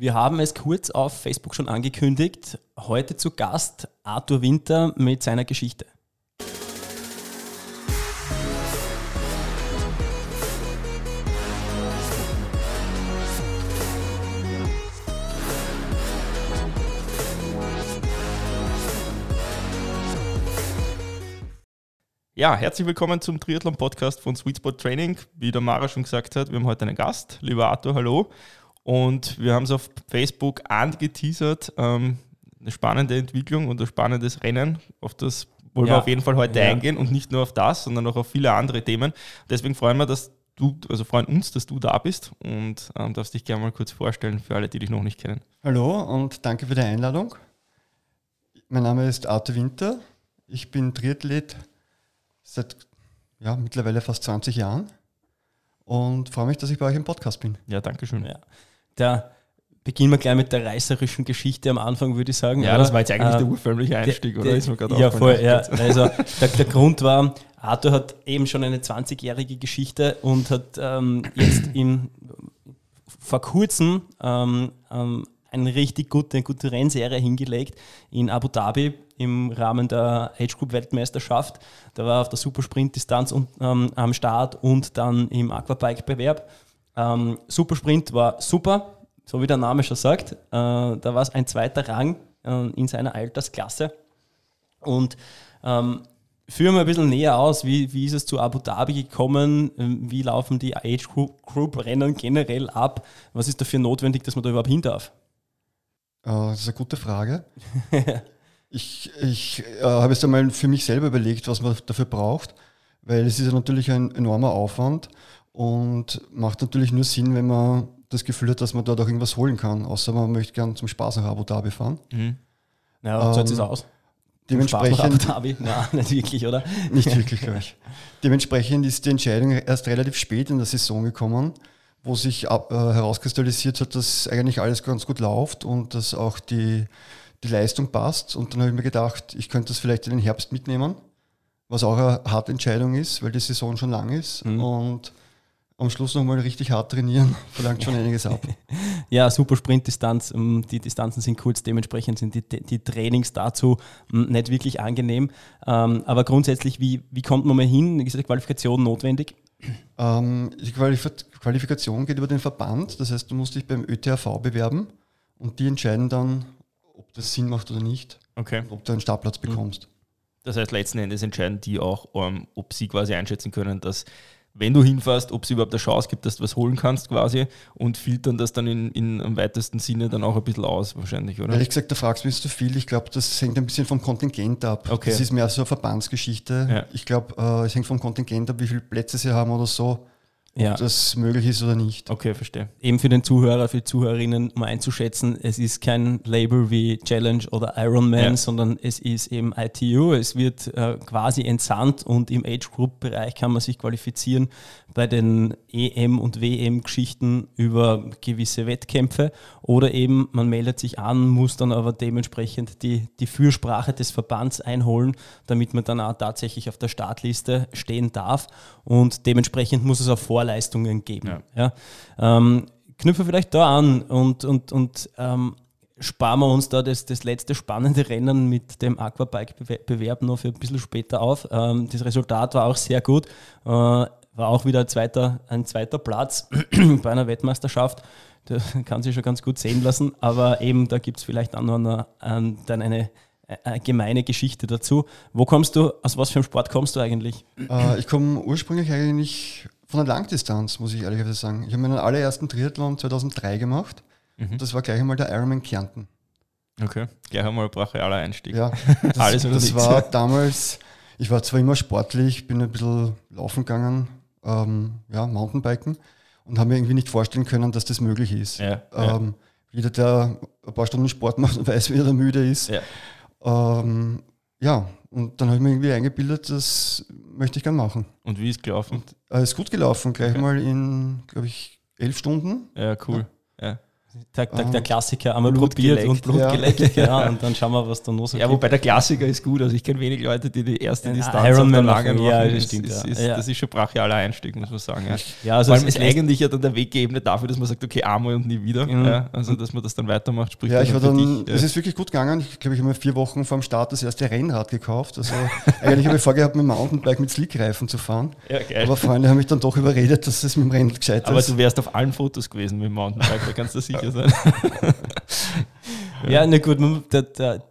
Wir haben es kurz auf Facebook schon angekündigt. Heute zu Gast Arthur Winter mit seiner Geschichte. Ja, herzlich willkommen zum Triathlon-Podcast von Sweet Spot Training. Wie der Mara schon gesagt hat, wir haben heute einen Gast. Lieber Arthur, hallo. Und wir haben es auf Facebook angeteasert. Ähm, eine spannende Entwicklung und ein spannendes Rennen. Auf das wollen ja. wir auf jeden Fall heute ja. eingehen und nicht nur auf das, sondern auch auf viele andere Themen. Deswegen freuen wir, dass du, also freuen uns, dass du da bist und ähm, darfst dich gerne mal kurz vorstellen für alle, die dich noch nicht kennen. Hallo und danke für die Einladung. Mein Name ist Arthur Winter. Ich bin Triathlet seit ja, mittlerweile fast 20 Jahren und freue mich, dass ich bei euch im Podcast bin. Ja, danke schön. Ja. Da beginnen wir gleich mit der reißerischen Geschichte am Anfang, würde ich sagen. Ja, oder? das war jetzt eigentlich äh, der urförmliche Einstieg, der, oder? Ist mir ja, voll. Ja. Also der, der, Grund war, Arthur hat eben schon eine 20-jährige Geschichte und hat ähm, jetzt in, vor kurzem ähm, ähm, eine richtig gute, eine gute Rennserie hingelegt in Abu Dhabi im Rahmen der Age Group Weltmeisterschaft. Da war auf der Supersprint-Distanz ähm, am Start und dann im Aquabike-Bewerb. Ähm, Supersprint war super, so wie der Name schon sagt. Äh, da war es ein zweiter Rang äh, in seiner Altersklasse. Und ähm, führen wir ein bisschen näher aus, wie, wie ist es zu Abu Dhabi gekommen, ähm, wie laufen die Age Group Rennen generell ab, was ist dafür notwendig, dass man da überhaupt hin darf? Äh, das ist eine gute Frage. Ich, ich äh, habe jetzt einmal für mich selber überlegt, was man dafür braucht, weil es ist ja natürlich ein enormer Aufwand und macht natürlich nur Sinn, wenn man das Gefühl hat, dass man dort auch irgendwas holen kann, außer man möchte gern zum Spaß nach Abu Dhabi fahren. Mhm. Ja, so ähm, sieht es aus. Dementsprechend, Abu Dhabi? Nein, nicht wirklich, oder? Nicht wirklich, glaube ich. Dementsprechend ist die Entscheidung erst relativ spät in der Saison gekommen, wo sich ab, äh, herauskristallisiert hat, dass eigentlich alles ganz gut läuft und dass auch die die Leistung passt. Und dann habe ich mir gedacht, ich könnte das vielleicht in den Herbst mitnehmen, was auch eine harte Entscheidung ist, weil die Saison schon lang ist. Mhm. Und am Schluss nochmal richtig hart trainieren, verlangt schon einiges ab. Ja, super Sprintdistanz. Ähm, die Distanzen sind kurz, dementsprechend sind die, die Trainings dazu ähm, nicht wirklich angenehm. Ähm, aber grundsätzlich, wie, wie kommt man mal hin? Ist die Qualifikation notwendig? die Qualifikation geht über den Verband, das heißt, du musst dich beim ÖTHV bewerben und die entscheiden dann, ob das Sinn macht oder nicht. Okay. Ob du einen Startplatz mhm. bekommst. Das heißt, letzten Endes entscheiden die auch, ähm, ob sie quasi einschätzen können, dass wenn du hinfährst, ob es überhaupt eine Chance gibt, dass du was holen kannst quasi und filtern das dann in, in am weitesten Sinne dann auch ein bisschen aus wahrscheinlich, oder? Ehrlich gesagt, da fragst du mich zu viel. Ich glaube, das hängt ein bisschen vom Kontingent ab. Okay. Das ist mehr so eine Verbandsgeschichte. Ja. Ich glaube, äh, es hängt vom Kontingent ab, wie viele Plätze sie haben oder so ja. ob das möglich ist oder nicht. Okay, verstehe. Eben für den Zuhörer, für die Zuhörerinnen, um einzuschätzen, es ist kein Label wie Challenge oder Ironman, ja. sondern es ist eben ITU. Es wird äh, quasi entsandt und im Age Group Bereich kann man sich qualifizieren bei den EM- und WM-Geschichten über gewisse Wettkämpfe oder eben man meldet sich an, muss dann aber dementsprechend die, die Fürsprache des Verbands einholen, damit man dann auch tatsächlich auf der Startliste stehen darf und dementsprechend muss es auch Vorleistungen geben. Ja. ja. Ähm, knüpfen vielleicht da an und, und, und ähm, sparen wir uns da das, das letzte spannende Rennen mit dem Aquabike-Bewerb noch für ein bisschen später auf. Ähm, das Resultat war auch sehr gut. Äh, war auch wieder ein zweiter, ein zweiter Platz bei einer Weltmeisterschaft. Das kann sich schon ganz gut sehen lassen, aber eben da gibt es vielleicht auch noch eine, ähm, dann eine, eine, gemeine Geschichte dazu. Wo kommst du, aus was für einem Sport kommst du eigentlich? Äh, ich komme ursprünglich eigentlich von der Langdistanz, muss ich ehrlich sagen. Ich habe meinen allerersten Triathlon 2003 gemacht. Mhm. Das war gleich einmal der Ironman Kärnten. Okay, gleich einmal ein brachialer Einstieg. Ja, das, Alles das war damals, ich war zwar immer sportlich, bin ein bisschen laufen gegangen, ähm, ja, Mountainbiken und haben mir irgendwie nicht vorstellen können, dass das möglich ist. Ja, ähm, Jeder, der ein paar Stunden Sport macht, weiß, wie er müde ist. Ja, ähm, ja und dann habe ich mir irgendwie eingebildet, das möchte ich gerne machen. Und wie ist gelaufen? Es äh, ist gut gelaufen, gleich okay. mal in, glaube ich, elf Stunden. Ja, cool. Ja. Der, der, der Klassiker einmal Blut probiert geleckt. und Blut ja. geleckt, ja, und dann schauen wir, was da noch so Ja, gibt. wobei der Klassiker ist gut. Also ich kenne wenig Leute, die die erste Distanz Ironman machen. Ja, das stimmt. Ist, ist, ja. Das ist schon brachialer Einstieg, muss man sagen. Ja. Ja, also Vor allem ist eigentlich ja dann der Weg geebnet dafür, dass man sagt, okay, einmal und nie wieder. Mhm. Ja, also dass man das dann weitermacht, spricht ja, ich war dann, dich. Es ist wirklich gut gegangen. Ich glaube, ich habe mir vier Wochen vor dem Start das erste Rennrad gekauft. Also eigentlich habe ich vorgehabt, mit dem Mountainbike mit Slickreifen zu fahren. Ja, geil. Aber Freunde haben mich dann doch überredet, dass es mit dem Rennrad gescheit ist. Aber du wärst auf allen Fotos gewesen mit dem Mountainbike, da kannst du sicher sein. ja, na gut, der, der,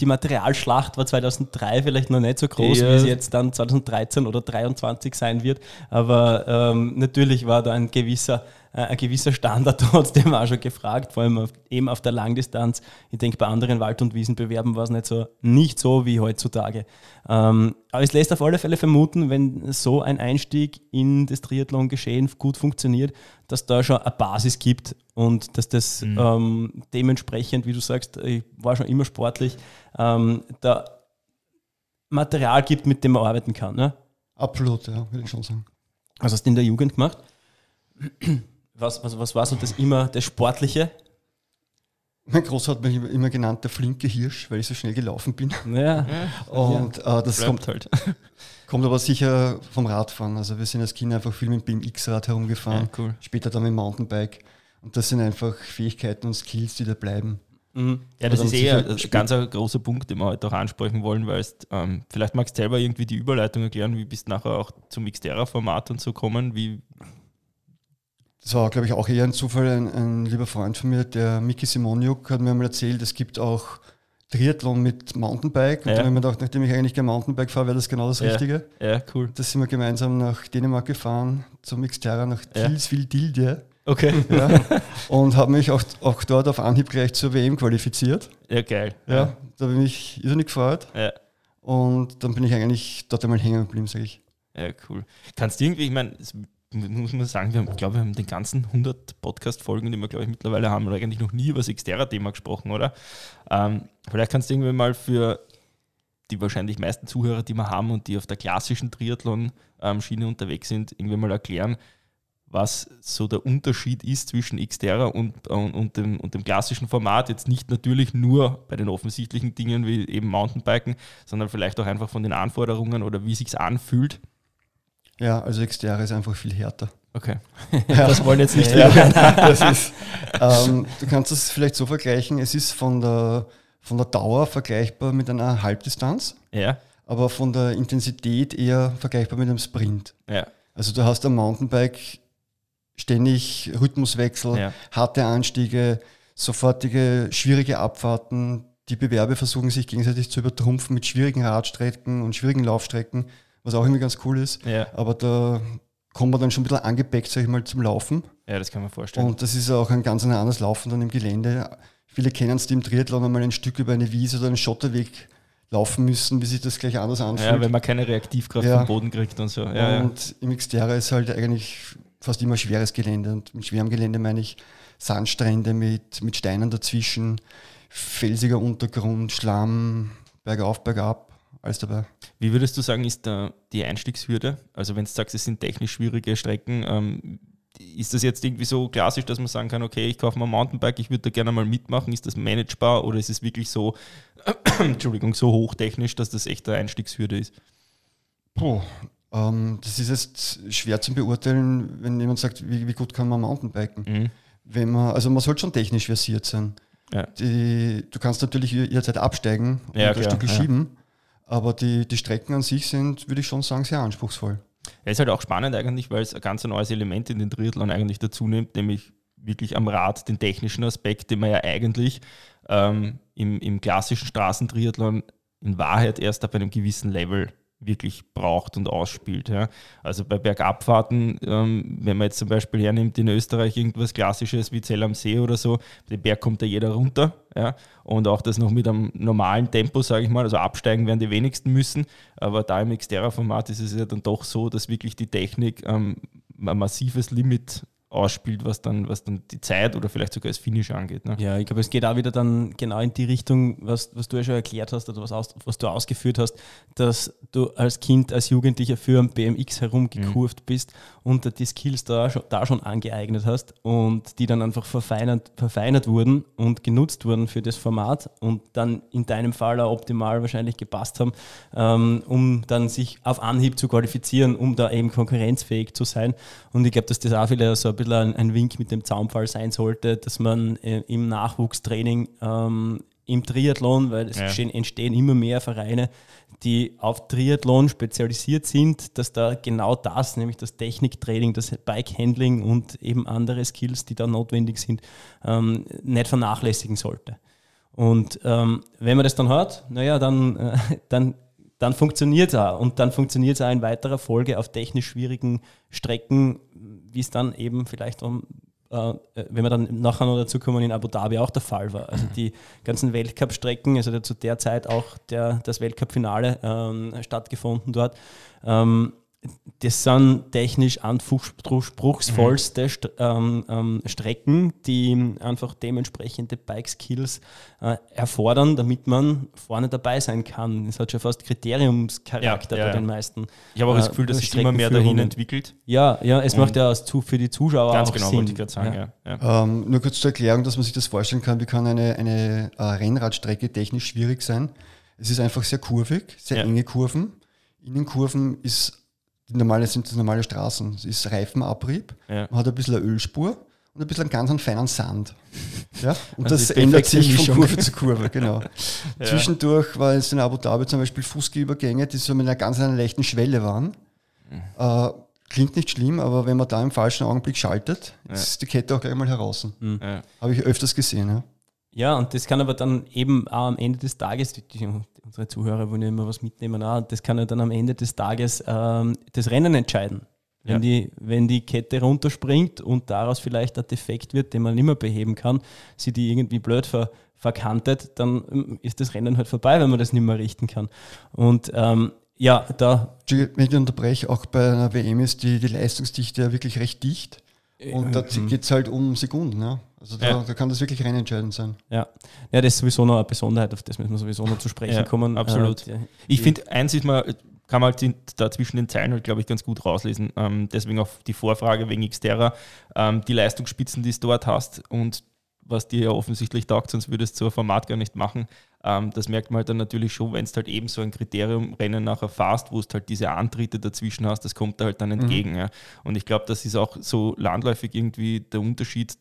die Materialschlacht war 2003 vielleicht noch nicht so groß, ja. wie es jetzt dann 2013 oder 2023 sein wird. Aber ähm, natürlich war da ein gewisser äh, ein gewisser Standard trotzdem auch schon gefragt, vor allem auf, eben auf der Langdistanz. Ich denke, bei anderen Wald- und Wiesenbewerben war es nicht so, nicht so wie heutzutage. Ähm, aber es lässt auf alle Fälle vermuten, wenn so ein Einstieg in das Triathlon-Geschehen gut funktioniert, dass da schon eine Basis gibt und dass das mhm. ähm, dementsprechend, wie du sagst, ich war schon immer sportlich, ähm, da Material gibt, mit dem man arbeiten kann. Ne? Absolut, ja, würde ich schon sagen. Was hast du in der Jugend gemacht? Was, was, was war so das immer, das Sportliche? Mein Großer hat mich immer genannt, der flinke Hirsch, weil ich so schnell gelaufen bin. Ja. Und ja. Äh, das kommt, halt. kommt aber sicher vom Radfahren. Also wir sind als Kinder einfach viel mit dem BMX-Rad herumgefahren, ja, cool. später dann mit dem Mountainbike. Und das sind einfach Fähigkeiten und Skills, die da bleiben. Mhm. Ja, das ist eh ein ganz ein großer Punkt, den wir heute auch ansprechen wollen, weil es, ähm, vielleicht magst du selber irgendwie die Überleitung erklären, wie bist du nachher auch zum Xterra-Format und so kommen, wie, das war, glaube ich, auch eher ein Zufall. Ein, ein lieber Freund von mir, der Miki Simoniuk, hat mir mal erzählt, es gibt auch Triathlon mit Mountainbike. Und ja. dann habe ich mir gedacht, nachdem ich eigentlich gerne Mountainbike fahre, wäre das genau das ja. Richtige. Ja, cool. Da sind wir gemeinsam nach Dänemark gefahren, zum Xterra, nach ja. Tilsville-Dilde. Okay. Ja, und habe mich auch, auch dort auf Anhieb gleich zur WM qualifiziert. Ja, geil. Ja, ja. da bin ich irrsinnig gefreut. Ja. Und dann bin ich eigentlich dort einmal hängen geblieben, sage ich. Ja, cool. Kannst du irgendwie, ich meine, muss man sagen, wir haben, glaube wir haben den ganzen 100 Podcast-Folgen, die wir, glaube ich, mittlerweile haben, eigentlich noch nie über das Xterra-Thema gesprochen, oder? Ähm, vielleicht kannst du irgendwie mal für die wahrscheinlich meisten Zuhörer, die wir haben und die auf der klassischen Triathlon-Schiene unterwegs sind, irgendwie mal erklären, was so der Unterschied ist zwischen Xterra und, und, und, dem, und dem klassischen Format. Jetzt nicht natürlich nur bei den offensichtlichen Dingen wie eben Mountainbiken, sondern vielleicht auch einfach von den Anforderungen oder wie sich anfühlt. Ja, also Xterra ist einfach viel härter. Okay. Ja. Das wollen jetzt nicht ja, ist, ähm, Du kannst das vielleicht so vergleichen, es ist von der, von der Dauer vergleichbar mit einer Halbdistanz, ja. aber von der Intensität eher vergleichbar mit einem Sprint. Ja. Also du hast am Mountainbike ständig Rhythmuswechsel, ja. harte Anstiege, sofortige schwierige Abfahrten. Die Bewerbe versuchen sich gegenseitig zu übertrumpfen mit schwierigen Radstrecken und schwierigen Laufstrecken was auch immer ganz cool ist. Ja. Aber da kommt man dann schon ein bisschen angepackt, sag ich mal, zum Laufen. Ja, das kann man vorstellen. Und das ist auch ein ganz anderes Laufen dann im Gelände. Viele kennen es, die im Triathlon einmal ein Stück über eine Wiese oder einen Schotterweg laufen müssen, wie sich das gleich anders anfühlt. Ja, wenn man keine Reaktivkraft ja. vom Boden kriegt und so. Ja, und ja. im Xterra ist halt eigentlich fast immer schweres Gelände. Und mit schwerem Gelände meine ich Sandstrände mit, mit Steinen dazwischen, felsiger Untergrund, Schlamm, bergauf, bergab alles dabei. Wie würdest du sagen, ist da die Einstiegshürde? Also wenn du sagst, es sind technisch schwierige Strecken, ähm, ist das jetzt irgendwie so klassisch, dass man sagen kann, okay, ich kaufe mal ein Mountainbike, ich würde da gerne mal mitmachen, ist das managebar oder ist es wirklich so, Entschuldigung, so hochtechnisch, dass das echt eine Einstiegshürde ist? Puh, ähm, das ist jetzt schwer zu beurteilen, wenn jemand sagt, wie, wie gut kann man Mountainbiken. Mhm. Wenn man, also man sollte schon technisch versiert sein. Ja. Die, du kannst natürlich jederzeit absteigen und ja, ein Stück schieben. Aber die, die Strecken an sich sind, würde ich schon sagen, sehr anspruchsvoll. Ja, ist halt auch spannend eigentlich, weil es ein ganz neues Element in den Triathlon eigentlich dazu nimmt, nämlich wirklich am Rad den technischen Aspekt, den man ja eigentlich ähm, im, im klassischen Straßentriathlon in Wahrheit erst ab einem gewissen Level wirklich braucht und ausspielt. Ja. Also bei Bergabfahrten, ähm, wenn man jetzt zum Beispiel hernimmt in Österreich irgendwas Klassisches wie Zell am See oder so, den Berg kommt da jeder runter. Ja. Und auch das noch mit einem normalen Tempo, sage ich mal, also absteigen werden die wenigsten müssen. Aber da im Xterra-Format ist es ja dann doch so, dass wirklich die Technik ähm, ein massives Limit ausspielt, was dann, was dann die Zeit oder vielleicht sogar das Finish angeht. Ne? Ja, ich glaube, es geht auch wieder dann genau in die Richtung, was, was du ja schon erklärt hast oder was, aus, was du ausgeführt hast, dass du als Kind, als Jugendlicher für ein BMX herumgekurft mhm. bist und die Skills da schon, da schon angeeignet hast und die dann einfach verfeinert, verfeinert wurden und genutzt wurden für das Format und dann in deinem Fall auch optimal wahrscheinlich gepasst haben, ähm, um dann sich auf Anhieb zu qualifizieren, um da eben konkurrenzfähig zu sein. Und ich glaube, dass das auch wieder so ein bisschen ein, ein Wink mit dem Zaunpfahl sein sollte, dass man äh, im Nachwuchstraining ähm, im Triathlon, weil es ja. entstehen immer mehr Vereine, die auf Triathlon spezialisiert sind, dass da genau das, nämlich das Techniktraining, das Bikehandling und eben andere Skills, die da notwendig sind, ähm, nicht vernachlässigen sollte. Und ähm, wenn man das dann hat, naja, dann, äh, dann, dann funktioniert es auch. Und dann funktioniert es auch in weiterer Folge auf technisch schwierigen Strecken, wie es dann eben vielleicht um äh, wenn wir dann nachher noch dazu kommen, in Abu Dhabi auch der Fall war. Also die ganzen Weltcup-Strecken, also zu der Zeit auch der, das Weltcup-Finale ähm, stattgefunden dort. Ähm, das sind technisch anspruchsvollste St ähm, ähm, Strecken, die einfach dementsprechende Bike-Skills äh, erfordern, damit man vorne dabei sein kann. Es hat schon fast Kriteriumscharakter ja, ja, bei den meisten. Ich habe auch das Gefühl, dass sich immer mehr dahin entwickelt. Ja, ja, es macht ja für die Zuschauer ganz auch genau, Sinn. ich gerade sagen. Ähm, nur kurz zur Erklärung, dass man sich das vorstellen kann, wie kann eine, eine äh, Rennradstrecke technisch schwierig sein. Es ist einfach sehr kurvig, sehr enge Kurven. Innenkurven ist die normale, sind das normale Straßen. Es ist Reifenabrieb, ja. man hat ein bisschen eine Ölspur und ein bisschen einen ganz einen feinen Sand. Ja? Und das, das ändert sich von Kurve zu Kurve, genau. ja. Zwischendurch war es in Abu Dhabi zum Beispiel Fußgehübergänge, die so mit einer ganz einer leichten Schwelle waren. Mhm. Äh, klingt nicht schlimm, aber wenn man da im falschen Augenblick schaltet, ja. ist die Kette auch gleich mal heraus. Mhm. Habe ich öfters gesehen. Ja. Und das kann aber dann eben auch am Ende des Tages, die, unsere Zuhörer wollen ja immer was mitnehmen, auch, das kann ja dann am Ende des Tages ähm, das Rennen entscheiden. Wenn, ja. die, wenn die Kette runterspringt und daraus vielleicht ein Defekt wird, den man nicht mehr beheben kann, sie die irgendwie blöd ver, verkantet, dann ähm, ist das Rennen halt vorbei, wenn man das nicht mehr richten kann. Und ähm, ja, da. Wenn ich unterbreche, auch bei einer WM ist die, die Leistungsdichte ja wirklich recht dicht. Und da mhm. geht es halt um Sekunden. Ja? Also da, ja. da, kann das wirklich rein entscheidend sein. Ja. ja, das ist sowieso noch eine Besonderheit, auf das müssen wir sowieso noch zu sprechen ja, kommen. Absolut. Äh, ich finde, eins ist mal, kann man halt da zwischen den Zeilen halt, glaube ich, ganz gut rauslesen. Ähm, deswegen auch die Vorfrage wegen Xterra. Ähm, die Leistungsspitzen, die du dort hast und was dir ja offensichtlich taugt, sonst würdest du so ein Format gar nicht machen. Ähm, das merkt man halt dann natürlich schon, wenn es halt eben so ein Kriteriumrennen nachher fast, wo es halt diese Antritte dazwischen hast, das kommt da halt dann mhm. entgegen. Mhm. Ja. Und ich glaube, das ist auch so landläufig irgendwie der Unterschied,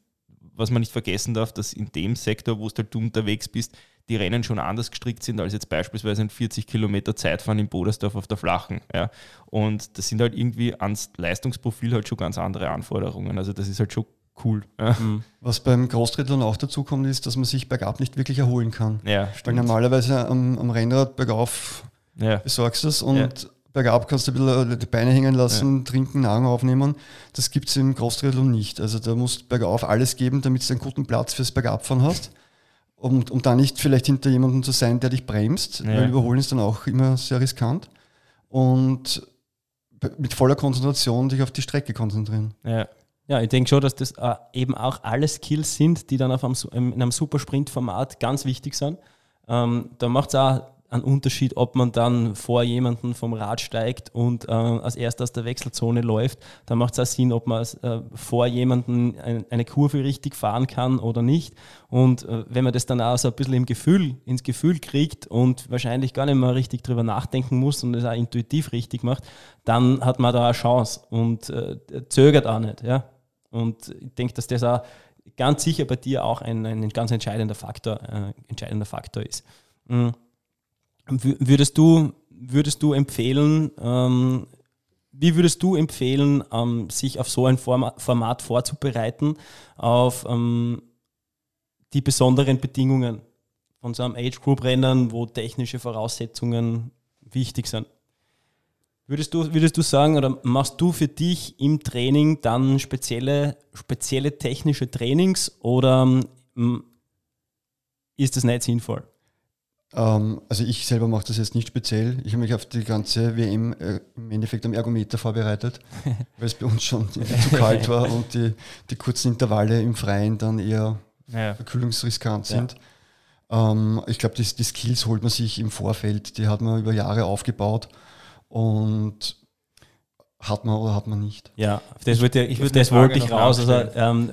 was man nicht vergessen darf, dass in dem Sektor, wo halt du unterwegs bist, die Rennen schon anders gestrickt sind als jetzt beispielsweise ein 40 Kilometer Zeitfahren in Bodersdorf auf der Flachen. Ja. Und das sind halt irgendwie ans Leistungsprofil halt schon ganz andere Anforderungen. Also das ist halt schon cool. Ja. Mhm. Was beim Großtriathlon auch dazu kommt, ist, dass man sich bergab nicht wirklich erholen kann. Ja, Weil normalerweise am, am Rennrad bergauf ja. besorgst du es und ja. Bergab kannst du ein bisschen die Beine hängen lassen, ja. trinken, Nahrung aufnehmen. Das gibt es im Großtriathlon nicht. Also da musst du bergauf alles geben, damit du einen guten Platz fürs Bergabfahren hast. Um, um da nicht vielleicht hinter jemandem zu sein, der dich bremst, weil Überholen ist dann auch immer sehr riskant. Und mit voller Konzentration dich auf die Strecke konzentrieren. Ja. Ja, ich denke schon, dass das äh, eben auch alle Skills sind, die dann auf einem, in einem Supersprint-Format ganz wichtig sind. Ähm, da macht es auch einen Unterschied, ob man dann vor jemanden vom Rad steigt und äh, als erster aus der Wechselzone läuft. Da macht es auch Sinn, ob man äh, vor jemanden ein, eine Kurve richtig fahren kann oder nicht. Und äh, wenn man das dann auch so ein bisschen im Gefühl, ins Gefühl kriegt und wahrscheinlich gar nicht mehr richtig drüber nachdenken muss und es auch intuitiv richtig macht, dann hat man da eine Chance und äh, zögert auch nicht. Ja? Und ich denke, dass das auch ganz sicher bei dir auch ein, ein ganz entscheidender Faktor, äh, entscheidender Faktor ist. Mhm. Würdest du, würdest du empfehlen, ähm, wie würdest du empfehlen, ähm, sich auf so ein Format, vorzubereiten, auf ähm, die besonderen Bedingungen von so einem Age-Group-Rennen, wo technische Voraussetzungen wichtig sind? Würdest du, würdest du sagen, oder machst du für dich im Training dann spezielle, spezielle technische Trainings oder ähm, ist das nicht sinnvoll? Ähm, also ich selber mache das jetzt nicht speziell. Ich habe mich auf die ganze WM äh, im Endeffekt am Ergometer vorbereitet, weil es bei uns schon zu kalt war und die, die kurzen Intervalle im Freien dann eher ja. verkühlungsriskant sind. Ja. Ähm, ich glaube, die, die Skills holt man sich im Vorfeld, die hat man über Jahre aufgebaut und hat man oder hat man nicht? Ja, auf das wollte ich, ich, das wollte ich raus. Also, ähm,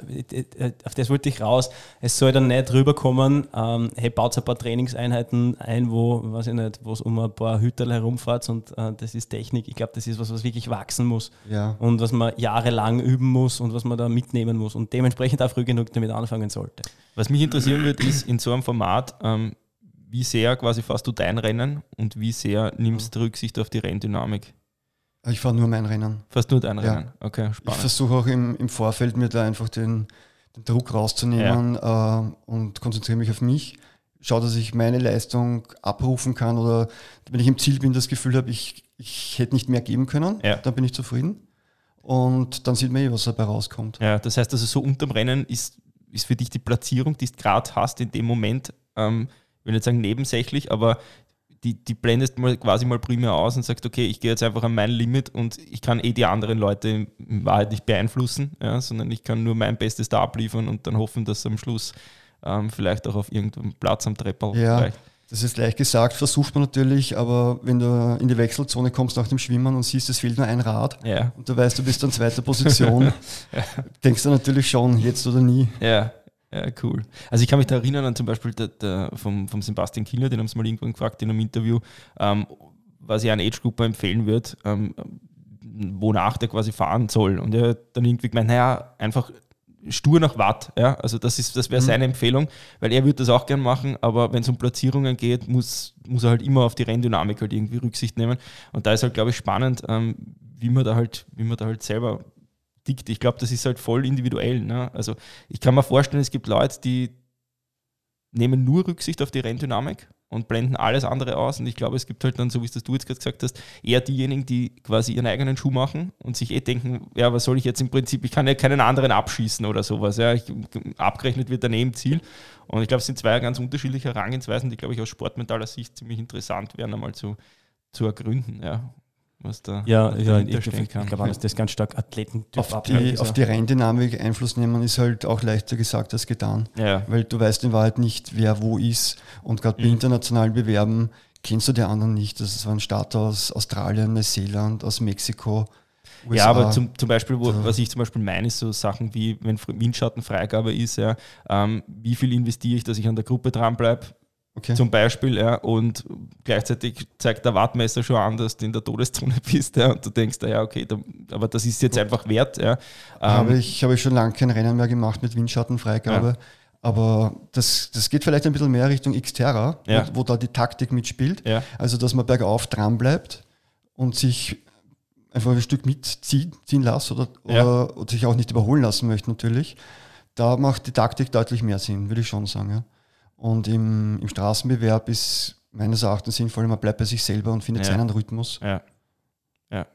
auf das wollte ich raus. Es soll dann nicht rüberkommen, ähm, hey, baut ein paar Trainingseinheiten ein, wo, weiß ich nicht, wo es um ein paar Hüterl herumfahrt und äh, das ist Technik. Ich glaube, das ist was, was wirklich wachsen muss ja. und was man jahrelang üben muss und was man da mitnehmen muss und dementsprechend auch früh genug damit anfangen sollte. Was mich interessieren würde, ist in so einem Format, ähm, wie sehr quasi fährst du dein Rennen und wie sehr nimmst du Rücksicht auf die Renndynamik? Ich fahre nur mein Rennen. Fährst nur dein Rennen? Ja. Okay, spannend. Ich versuche auch im, im Vorfeld mir da einfach den, den Druck rauszunehmen ja. äh, und konzentriere mich auf mich. Schaue, dass ich meine Leistung abrufen kann oder wenn ich im Ziel bin, das Gefühl habe, ich, ich hätte nicht mehr geben können, ja. dann bin ich zufrieden. Und dann sieht man eh, was dabei rauskommt. Ja, das heißt also, so unterm Rennen ist, ist für dich die Platzierung, die du gerade hast, in dem Moment, ähm, ich will nicht sagen nebensächlich, aber die, die blendest mal quasi mal primär aus und sagst, okay, ich gehe jetzt einfach an mein Limit und ich kann eh die anderen Leute in Wahrheit nicht beeinflussen, ja, sondern ich kann nur mein Bestes da abliefern und dann hoffen, dass am Schluss ähm, vielleicht auch auf irgendeinem Platz am Treppel ja. Vielleicht. Das ist leicht gesagt, versucht man natürlich, aber wenn du in die Wechselzone kommst nach dem Schwimmen und siehst, es fehlt nur ein Rad ja. und du weißt, du bist an zweiter Position, ja. denkst du natürlich schon, jetzt oder nie. Ja, ja, cool. Also ich kann mich da erinnern an zum Beispiel der, der vom, vom Sebastian Kieler, den haben sie mal irgendwann gefragt in einem Interview, ähm, was er an Age-Grupper empfehlen wird, ähm, wonach der quasi fahren soll. Und er hat dann irgendwie gemeint, naja, einfach stur nach Watt. Ja? Also das, das wäre mhm. seine Empfehlung, weil er würde das auch gern machen, aber wenn es um Platzierungen geht, muss, muss er halt immer auf die Renndynamik halt irgendwie Rücksicht nehmen. Und da ist halt, glaube ich, spannend, ähm, wie man da halt, wie man da halt selber tickt. Ich glaube, das ist halt voll individuell. Ne? Also ich kann mir vorstellen, es gibt Leute, die nehmen nur Rücksicht auf die Renndynamik und blenden alles andere aus. Und ich glaube, es gibt halt dann, so wie es du jetzt gerade gesagt hast, eher diejenigen, die quasi ihren eigenen Schuh machen und sich eh denken, ja, was soll ich jetzt im Prinzip, ich kann ja keinen anderen abschießen oder sowas. Ja. Ich, abgerechnet wird daneben Ziel. Und ich glaube, es sind zwei ganz unterschiedliche Herangehensweisen, die, glaube ich, aus sportmentaler Sicht ziemlich interessant wären, einmal zu, zu ergründen. Ja was da ja, ja ich, ich glaube, dass das ganz stark Athleten auf die, auf die Renndynamik Einfluss nehmen, ist halt auch leichter gesagt als getan. Ja. Weil du weißt in Wahrheit nicht, wer wo ist. Und gerade bei mhm. internationalen Bewerben kennst du die anderen nicht. Das waren Starter aus Australien, Neuseeland, aus Mexiko. USA. Ja, aber zum, zum Beispiel, wo, was ich zum Beispiel meine, ist so Sachen wie, wenn Windschattenfreigabe ist, ja, ähm, wie viel investiere ich, dass ich an der Gruppe dranbleibe, Okay. Zum Beispiel, ja, und gleichzeitig zeigt der Wattmesser schon an, dass du in der Todeszone bist, ja, und du denkst, ja, okay, da, aber das ist jetzt einfach wert. Ja. Habe ähm, ich, habe ich schon lange kein Rennen mehr gemacht mit Windschattenfreigabe. Ja. Aber das, das geht vielleicht ein bisschen mehr Richtung Xterra, ja. wo, wo, da die Taktik mitspielt. Ja. Also, dass man bergauf dran bleibt und sich einfach ein Stück mitziehen lässt oder, oder, oder, sich auch nicht überholen lassen möchte, natürlich. Da macht die Taktik deutlich mehr Sinn, würde ich schon sagen. Ja. Und im, im Straßenbewerb ist meines Erachtens sinnvoll, man bleibt bei sich selber und findet ja. seinen Rhythmus. Ja. ja.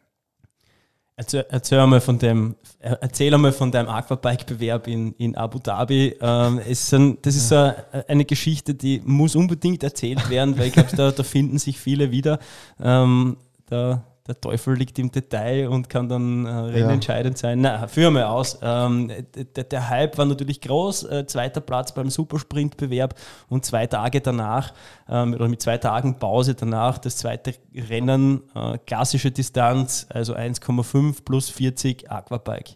Erzähl, erzähl, einmal von dem, erzähl einmal von deinem Aquabike-Bewerb in, in Abu Dhabi. Ähm, ist ein, das ist ja. so eine Geschichte, die muss unbedingt erzählt werden, weil ich glaube, da, da finden sich viele wieder. Ähm, da der Teufel liegt im Detail und kann dann äh, rennentscheidend ja. sein. Na, führ mal aus. Ähm, der, der, Hype war natürlich groß. Äh, zweiter Platz beim Supersprintbewerb und zwei Tage danach, ähm, oder mit zwei Tagen Pause danach, das zweite Rennen, äh, klassische Distanz, also 1,5 plus 40 Aquabike.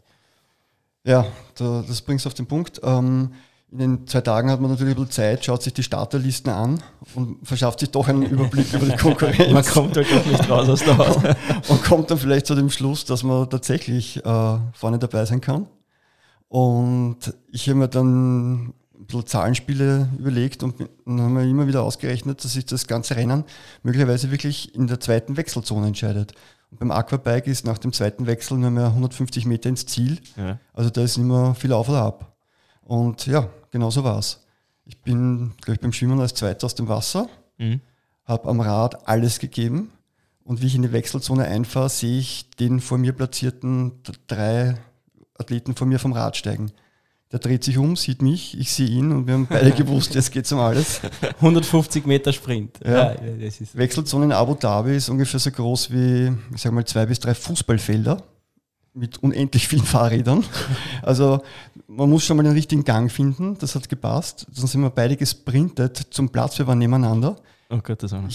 Ja, da, das bringt es auf den Punkt. Ähm, in den zwei Tagen hat man natürlich ein bisschen Zeit, schaut sich die Starterlisten an und verschafft sich doch einen Überblick über die Konkurrenz. Man kommt halt auch nicht raus aus der Haut. und kommt dann vielleicht zu dem Schluss, dass man tatsächlich äh, vorne dabei sein kann. Und ich habe mir dann ein bisschen Zahlenspiele überlegt und dann haben wir immer wieder ausgerechnet, dass sich das ganze Rennen möglicherweise wirklich in der zweiten Wechselzone entscheidet. Und beim Aquabike ist nach dem zweiten Wechsel nur mehr 150 Meter ins Ziel. Ja. Also da ist immer viel auf oder ab. Und ja, genau so war es. Ich bin, glaube ich, beim Schwimmen als Zweiter aus dem Wasser, mhm. habe am Rad alles gegeben und wie ich in die Wechselzone einfahre, sehe ich den vor mir platzierten drei Athleten vor mir vom Rad steigen. Der dreht sich um, sieht mich, ich sehe ihn und wir haben beide gewusst, jetzt geht's um alles. 150 Meter Sprint. Ja. ist Wechselzone in Abu Dhabi ist ungefähr so groß wie, ich sag mal, zwei bis drei Fußballfelder mit unendlich vielen Fahrrädern. Also man muss schon mal den richtigen Gang finden, das hat gepasst. Dann sind wir beide gesprintet zum Platz, wir waren nebeneinander. Oh Gott, das auch noch.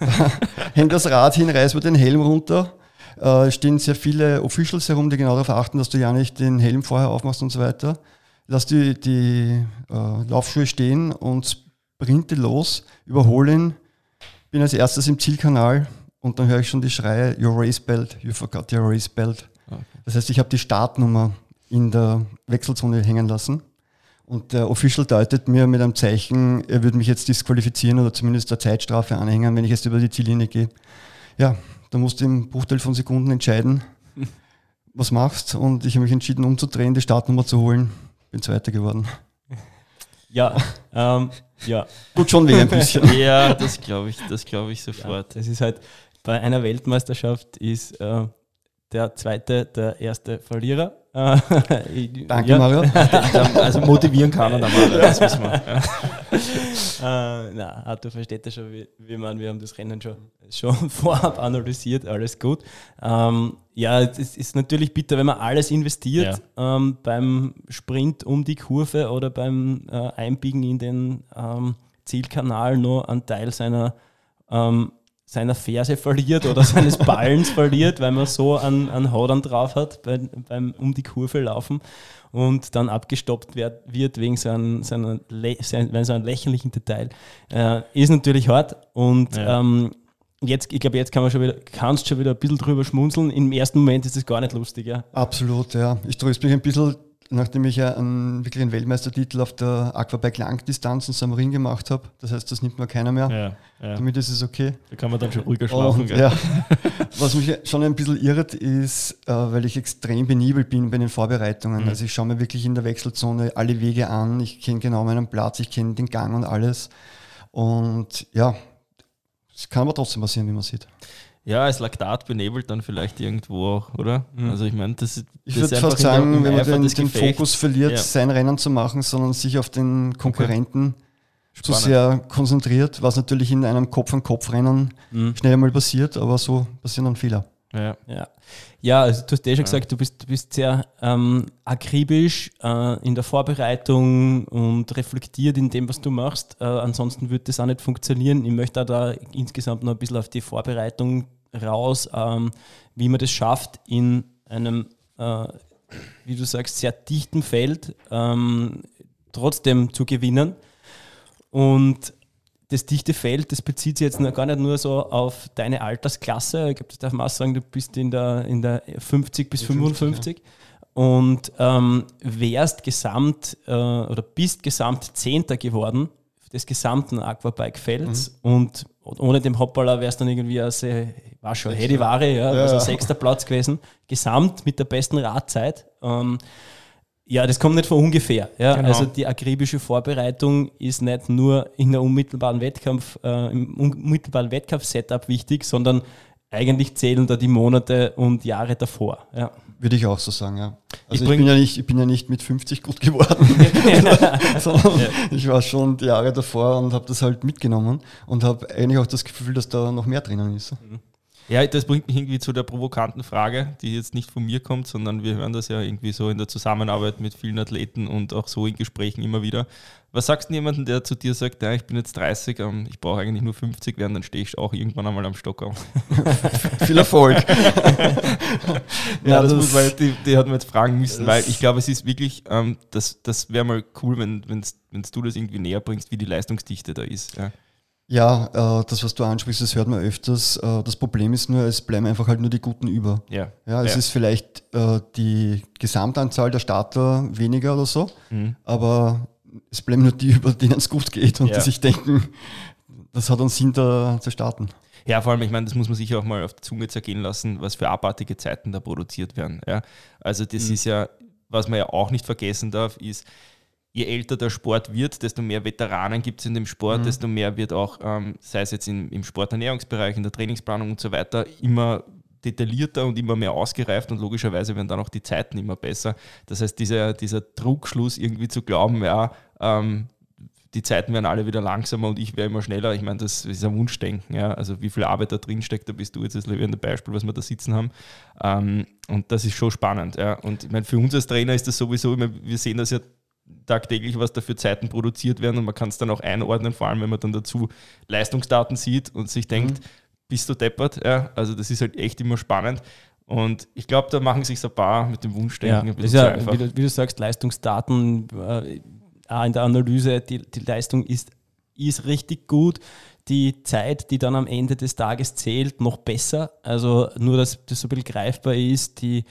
Häng das Rad hin, reiß mir den Helm runter. Äh, stehen sehr viele Officials herum, die genau darauf achten, dass du ja nicht den Helm vorher aufmachst und so weiter lass die, die äh, Laufschuhe stehen und sprinte los, überhole ihn, bin als erstes im Zielkanal und dann höre ich schon die Schreie, your race belt, you forgot your race belt. Okay. Das heißt, ich habe die Startnummer in der Wechselzone hängen lassen. Und der Official deutet mir mit einem Zeichen, er würde mich jetzt disqualifizieren oder zumindest der Zeitstrafe anhängen, wenn ich jetzt über die Ziellinie gehe. Ja, da musst du im Bruchteil von Sekunden entscheiden, was machst. Und ich habe mich entschieden, umzudrehen, die Startnummer zu holen bin Zweiter geworden. Ja, ähm, ja. Tut schon weh ein bisschen. ja, das glaube ich, das glaube ich sofort. Ja, das ist halt, bei einer Weltmeisterschaft ist äh, der Zweite der erste Verlierer. Äh, Danke, ja. Mario. also motivieren kann er da Mario, das wissen wir. Ja. äh, na, Arthur versteht das schon, wie, wie man, wir haben das Rennen schon, schon vorab analysiert, alles gut. Ähm, ja, es ist natürlich bitter, wenn man alles investiert ja. ähm, beim Sprint um die Kurve oder beim äh, Einbiegen in den ähm, Zielkanal nur einen Teil seiner ähm, seiner Ferse verliert oder seines Ballens verliert, weil man so einen, einen Hodern drauf hat bei, beim um die Kurve laufen und dann abgestoppt wird, wird wegen so einem, so einem, so einem lächerlichen Detail. Äh, ist natürlich hart und ja. ähm, jetzt, ich glaube, jetzt kann man schon wieder, kannst schon wieder ein bisschen drüber schmunzeln. Im ersten Moment ist es gar nicht lustig, ja. Absolut, ja. Ich tröste mich ein bisschen nachdem ich ja einen, wirklich einen Weltmeistertitel auf der Aquabike Langdistanz in Samarin gemacht habe. Das heißt, das nimmt mir keiner mehr. Ja, ja. Damit ist es okay. Da kann man dann schon ruhiger schlafen. Und, ja. Was mich schon ein bisschen irrt, ist, äh, weil ich extrem benibelt bin bei den Vorbereitungen. Mhm. Also ich schaue mir wirklich in der Wechselzone alle Wege an. Ich kenne genau meinen Platz, ich kenne den Gang und alles. Und ja, es kann aber trotzdem passieren, wie man sieht. Ja, als Laktat benebelt dann vielleicht irgendwo auch, oder? Mhm. Also ich meine, das ist. Ich würde fast sagen, wenn man den, den Fokus verliert, ja. sein Rennen zu machen, sondern sich auf den Konkurrenten okay. zu sehr konzentriert, was natürlich in einem Kopf-an-Kopf-Rennen mhm. schnell einmal passiert, aber so passieren dann Fehler. Ja. ja. Ja, also du hast ja schon gesagt, du bist, du bist sehr ähm, akribisch äh, in der Vorbereitung und reflektiert in dem, was du machst. Äh, ansonsten würde das auch nicht funktionieren. Ich möchte da insgesamt noch ein bisschen auf die Vorbereitung raus, ähm, wie man das schafft, in einem, äh, wie du sagst, sehr dichten Feld ähm, trotzdem zu gewinnen. Und das dichte Feld, das bezieht sich jetzt gar nicht nur so auf deine Altersklasse. Ich glaube, das darf man auch sagen, du bist in der, in der 50 bis 55 ja. und ähm, wärst gesamt äh, oder bist gesamt Zehnter geworden des gesamten Aquabike-Felds mhm. und ohne dem Hoppala wäre es dann irgendwie also, war schon Hedi Ware, ja, ja, also sechster Platz gewesen, gesamt mit der besten Radzeit. Ähm, ja, das kommt nicht von ungefähr. Ja? Genau. Also die akribische Vorbereitung ist nicht nur in der unmittelbaren Wettkampf, äh, im unmittelbaren Wettkampf-Setup wichtig, sondern eigentlich zählen da die Monate und Jahre davor. Ja. Würde ich auch so sagen, ja. Also ich, ich, bin ja nicht, ich bin ja nicht mit 50 gut geworden, sondern ja. ich war schon die Jahre davor und habe das halt mitgenommen und habe eigentlich auch das Gefühl, dass da noch mehr drinnen ist. Mhm. Ja, das bringt mich irgendwie zu der provokanten Frage, die jetzt nicht von mir kommt, sondern wir hören das ja irgendwie so in der Zusammenarbeit mit vielen Athleten und auch so in Gesprächen immer wieder. Was sagst du jemandem, der zu dir sagt, ja, ich bin jetzt 30, ähm, ich brauche eigentlich nur 50 werden, dann stehe ich auch irgendwann einmal am Stock auf. Viel Erfolg. ja, das, das muss man, die, die hat man jetzt fragen müssen, weil ich glaube, es ist wirklich, ähm, das, das wäre mal cool, wenn, wenn du das irgendwie näher bringst, wie die Leistungsdichte da ist. Ja. Ja, äh, das, was du ansprichst, das hört man öfters. Äh, das Problem ist nur, es bleiben einfach halt nur die Guten über. Ja. ja es ja. ist vielleicht äh, die Gesamtanzahl der Starter weniger oder so, mhm. aber es bleiben nur die über, denen es gut geht und ja. die sich denken, das hat uns hinter zu starten. Ja, vor allem, ich meine, das muss man sich auch mal auf die Zunge zergehen lassen, was für abartige Zeiten da produziert werden. Ja? Also das mhm. ist ja, was man ja auch nicht vergessen darf, ist, je älter der Sport wird, desto mehr Veteranen gibt es in dem Sport, mhm. desto mehr wird auch, ähm, sei es jetzt in, im Sporternährungsbereich, in der Trainingsplanung und so weiter, immer detaillierter und immer mehr ausgereift und logischerweise werden dann auch die Zeiten immer besser. Das heißt, dieser, dieser Druckschluss irgendwie zu glauben, ja, ähm, die Zeiten werden alle wieder langsamer und ich werde immer schneller. Ich meine, das ist ein Wunschdenken. Ja? Also wie viel Arbeit da drin steckt, da bist du jetzt das lebende Beispiel, was wir da sitzen haben. Ähm, und das ist schon spannend. Ja? Und ich meine, für uns als Trainer ist das sowieso, meine, wir sehen das ja tagtäglich, was da für Zeiten produziert werden und man kann es dann auch einordnen, vor allem wenn man dann dazu Leistungsdaten sieht und sich denkt, mhm. bist du deppert? Ja? Also das ist halt echt immer spannend. Und ich glaube, da machen sich so ein paar mit dem Wunschdenken ja, ein bisschen ja, einfach. Wie du, wie du, sagst, Leistungsdaten, äh, in der Analyse, die, die Leistung ist, ist richtig gut. Die Zeit, die dann am Ende des Tages zählt, noch besser. Also nur, dass das so ein bisschen greifbar ist, die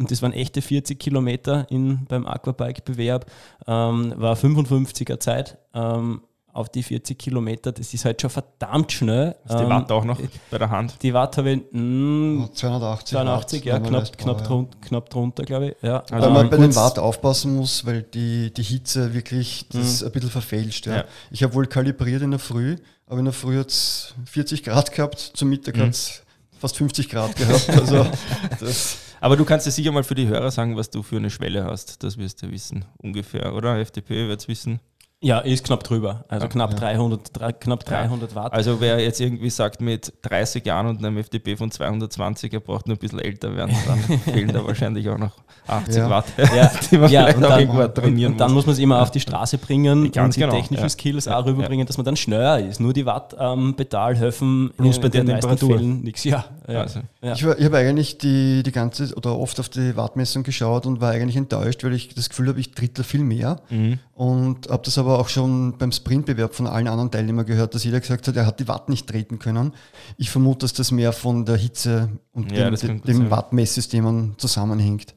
und das waren echte 40 Kilometer in, beim Aquabike-Bewerb, ähm, war 55er Zeit. Ähm, auf die 40 Kilometer, das ist halt schon verdammt schnell. Ist die Watt auch noch ähm, bei der Hand? Die Watt habe ich mh, 280, 280 ja, knapp, knapp, drunter, knapp drunter, glaube ich. Ja. Also weil man bei den Watt aufpassen muss, weil die, die Hitze wirklich das mhm. ein bisschen verfälscht. Ja. ja. Ich habe wohl kalibriert in der Früh, aber in der Früh hat es 40 Grad gehabt, zum Mittag mhm. hat es fast 50 Grad gehabt. Also aber du kannst ja sicher mal für die Hörer sagen, was du für eine Schwelle hast. Das wirst du wissen, ungefähr, oder? FDP wird es wissen. Ja, ist knapp drüber. Also ja, knapp, ja. 300, drei, knapp 300 Watt. Also wer jetzt irgendwie sagt, mit 30 Jahren und einem FDP von 220, er braucht nur ein bisschen älter werden, dann fehlen da wahrscheinlich auch noch 80 ja. Watt, ja. die man ja, vielleicht auch dann, irgendwo trainieren Und dann muss man es immer auf die Straße bringen Ganz und die genau. technischen Skills auch rüberbringen, dass man dann schneller ist. Nur die Watt Pedal helfen Plus bei den Temperaturen nichts. Ja, also. Ich, ich habe eigentlich die, die ganze oder oft auf die Wattmessung geschaut und war eigentlich enttäuscht, weil ich das Gefühl habe, ich drittel viel mehr. Mhm. Und habe das aber auch schon beim Sprintbewerb von allen anderen Teilnehmern gehört, dass jeder gesagt hat, er hat die Watt nicht treten können. Ich vermute, dass das mehr von der Hitze und ja, dem, dem Wattmesssystem zusammenhängt.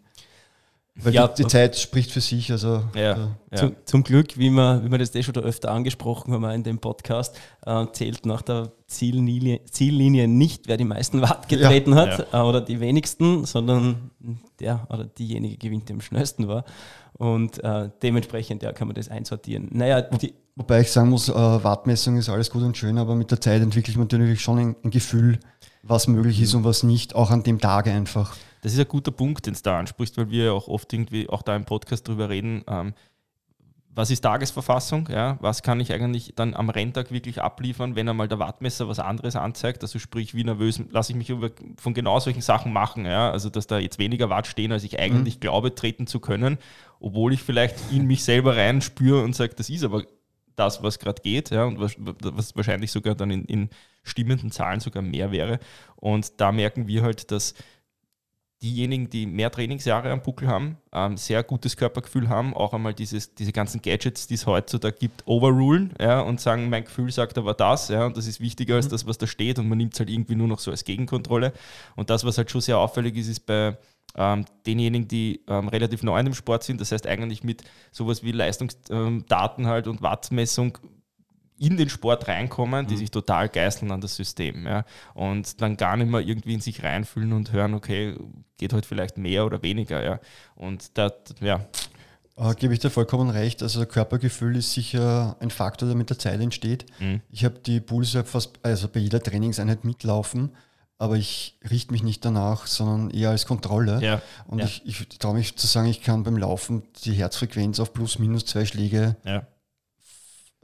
Weil ja, die, die, Zeit spricht für sich. Also, ja. Ja. Zum, zum, Glück, wie wir, wie wir das eh schon öfter angesprochen haben in dem Podcast, äh, zählt nach der Ziellinie, Ziellinie nicht, wer die meisten Watt getreten hat äh, oder die wenigsten, sondern der oder diejenige gewinnt, der am schnellsten war. Und äh, dementsprechend ja, kann man das einsortieren. Naja, die, Wobei ich sagen muss, äh, Wattmessung ist alles gut und schön, aber mit der Zeit entwickelt man natürlich schon ein, ein Gefühl, was möglich ist und was nicht, auch an dem Tage einfach. Das ist ein guter Punkt, den du da ansprichst, weil wir auch oft irgendwie auch da im Podcast drüber reden. Ähm, was ist Tagesverfassung? Ja, was kann ich eigentlich dann am Renntag wirklich abliefern, wenn einmal der Wattmesser was anderes anzeigt? Also sprich, wie nervös lasse ich mich von genau solchen Sachen machen? Ja? Also dass da jetzt weniger Watt stehen, als ich eigentlich mhm. glaube, treten zu können, obwohl ich vielleicht in mich selber rein spüre und sage, das ist aber das, was gerade geht, ja, und was, was, wahrscheinlich sogar dann in, in stimmenden Zahlen sogar mehr wäre. Und da merken wir halt, dass diejenigen, die mehr Trainingsjahre am Buckel haben, ähm, sehr gutes Körpergefühl haben, auch einmal dieses, diese ganzen Gadgets, die es heutzutage gibt, overrulen ja, und sagen, mein Gefühl sagt aber das, ja, und das ist wichtiger als mhm. das, was da steht und man nimmt es halt irgendwie nur noch so als Gegenkontrolle. Und das, was halt schon sehr auffällig ist, ist bei ähm, denjenigen, die ähm, relativ neu in dem Sport sind, das heißt eigentlich mit sowas wie Leistungsdaten halt und Wattmessung in den Sport reinkommen, die mhm. sich total geißeln an das System ja, und dann gar nicht mehr irgendwie in sich reinfühlen und hören, okay, geht heute vielleicht mehr oder weniger. Ja. Und da, ja. Äh, gebe ich dir vollkommen recht. Also Körpergefühl ist sicher ein Faktor, der mit der Zeit entsteht. Mhm. Ich habe die Pulse fast, also bei jeder Trainingseinheit mitlaufen, aber ich richte mich nicht danach, sondern eher als Kontrolle. Ja. Und ja. ich, ich traue mich zu sagen, ich kann beim Laufen die Herzfrequenz auf plus minus zwei Schläge ja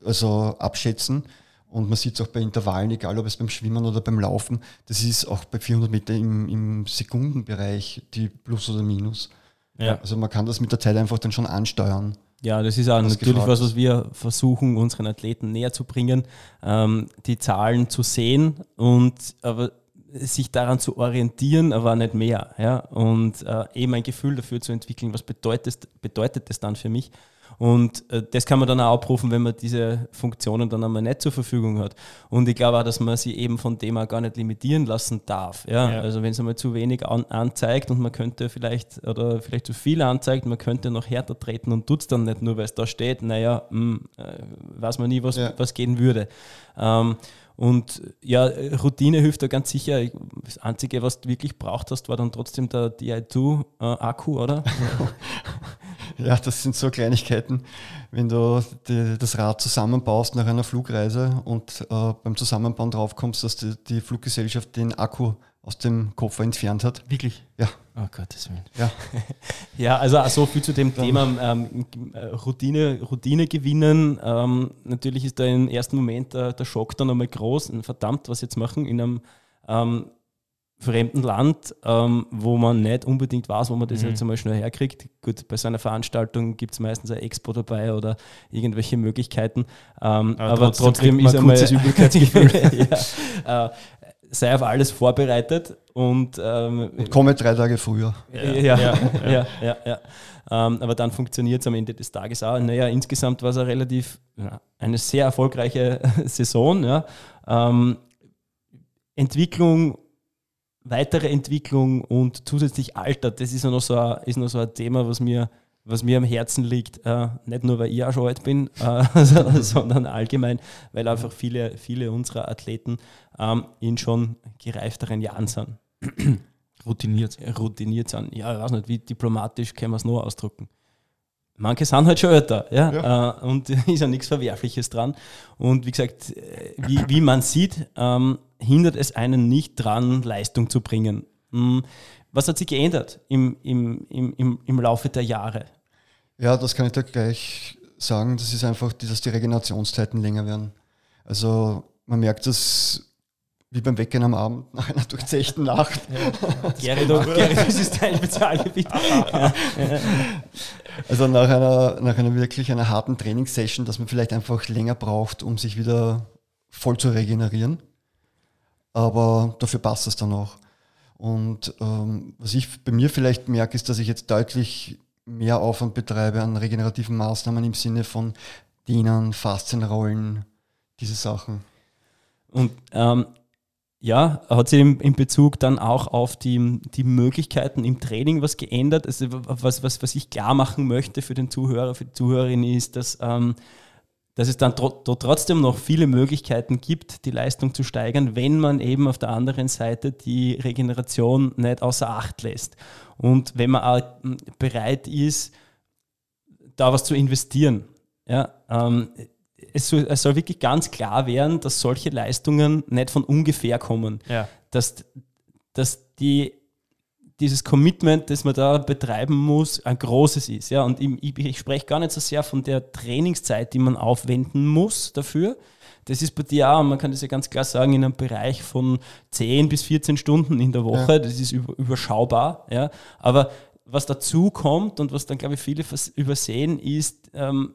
also abschätzen. Und man sieht es auch bei Intervallen, egal ob es beim Schwimmen oder beim Laufen, das ist auch bei 400 Meter im, im Sekundenbereich die Plus oder Minus. Ja. Also man kann das mit der Zeit einfach dann schon ansteuern. Ja, das ist auch natürlich was, was wir versuchen, unseren Athleten näher zu bringen, ähm, die Zahlen zu sehen und aber sich daran zu orientieren, aber nicht mehr. Ja? Und äh, eben ein Gefühl dafür zu entwickeln, was bedeutet, bedeutet das dann für mich. Und äh, das kann man dann auch abrufen, wenn man diese Funktionen dann einmal nicht zur Verfügung hat. Und ich glaube auch, dass man sie eben von dem auch gar nicht limitieren lassen darf. Ja? ja. Also wenn es einmal zu wenig an, anzeigt und man könnte vielleicht oder vielleicht zu viel anzeigt, man könnte noch härter treten und tut es dann nicht nur, weil es da steht, naja, mh, hm, äh, weiß man nie, was, ja. was gehen würde. Ähm, und ja, Routine hilft da ganz sicher. Das Einzige, was du wirklich braucht hast, war dann trotzdem der Di2-Akku, äh, oder? ja, das sind so Kleinigkeiten. Wenn du die, das Rad zusammenbaust nach einer Flugreise und äh, beim Zusammenbauen draufkommst, dass die, die Fluggesellschaft den Akku aus dem Koffer entfernt hat. Wirklich? Ja. Oh Gottes Willen. Ja. Ja, also so viel zu dem Thema ähm, Routine, Routine gewinnen. Ähm, natürlich ist da im ersten Moment der, der Schock dann einmal groß. Verdammt, was jetzt machen in einem ähm, fremden Land, ähm, wo man nicht unbedingt weiß, wo man das Mhm. jetzt einmal schnell herkriegt. Gut, bei so einer Veranstaltung gibt es meistens eine Expo dabei oder irgendwelche Möglichkeiten. Ähm, Aber aber, trotzdem trotzdem, ist einmal kurzes Übelkeitsgefühl. ja, äh, sei auf alles vorbereitet und ähm, Und komme drei Tage früher. ja, Ja, ja, ja, ja, ja, ja. Ähm, aber dann funktioniert es am Ende des Tages auch. Naja, insgesamt war es eine relativ, ja, eine sehr erfolgreiche Saison. Ja. Ähm, Entwicklung, weitere Entwicklung und zusätzlich Alter, das ist ja noch so ein, ist noch so ein Thema, was mir, was mir am Herzen liegt. Äh, nicht nur, weil ich auch schon alt bin, äh, sondern allgemein, weil einfach viele, viele unserer Athleten ähm, in schon gereifteren Jahren sind Routiniert. routiniert sind. Ja, ich weiß nicht, wie diplomatisch kann man es nur ausdrücken. Manche sind halt schon älter, ja, Äh, und ist ja nichts Verwerfliches dran. Und wie gesagt, äh, wie, wie man sieht, ähm, hindert es einen nicht dran, Leistung zu bringen. Hm, Was hat sich geändert im, im, im, im, im Laufe der Jahre? Ja, das kann ich dir gleich sagen. Das ist einfach, dass die Regenerationszeiten länger werden. Also man merkt das wie beim Weggehen am Abend nach einer durchzechten Nacht. Gerrit, Gerrit, das ist dein Spezialgebiet. Also nach einer, nach einer wirklich einer harten Trainingssession, dass man vielleicht einfach länger braucht, um sich wieder voll zu regenerieren. Aber dafür passt es dann auch. Und ähm, was ich bei mir vielleicht merke, ist, dass ich jetzt deutlich mehr Aufwand betreibe an regenerativen Maßnahmen im Sinne von Dehnen, Faszienrollen, diese Sachen. Und ähm, ja, hat sich in, Bezug dann auch auf die, die Möglichkeiten im Training was geändert? Also was, was, was ich klar machen möchte für den Zuhörer, für die Zuhörerin ist, dass, ähm, dass es dann tro- trotzdem noch viele Möglichkeiten gibt, die Leistung zu steigern, wenn man eben auf der anderen Seite die Regeneration nicht außer Acht lässt. Und wenn man auch m, bereit ist, da was zu investieren. Ja, ähm, es, soll, es soll wirklich ganz klar werden, dass solche Leistungen nicht von ungefähr kommen. Ja. Dass, dass die, dieses Commitment, das man da betreiben muss, ein großes ist. Ja? Und ich, ich, spreche gar nicht so sehr von der Trainingszeit, die man aufwenden muss dafür. Das ist bei dir auch, man kann das ja ganz klar sagen, in einem Bereich von 10 bis 14 Stunden in der Woche. Das ist über, überschaubar. Ja? Aber was dazu kommt und was dann, glaube ich, viele übersehen, ist, ähm,